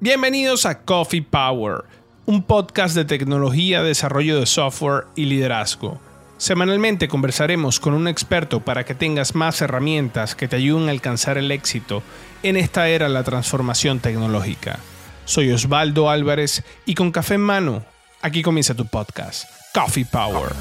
Bienvenidos a Coffee Power, un podcast de tecnología, desarrollo de software y liderazgo. Semanalmente conversaremos con un experto para que tengas más herramientas que te ayuden a alcanzar el éxito en esta era de la transformación tecnológica. Soy Osvaldo Álvarez y con café en mano, aquí comienza tu podcast, Coffee Power.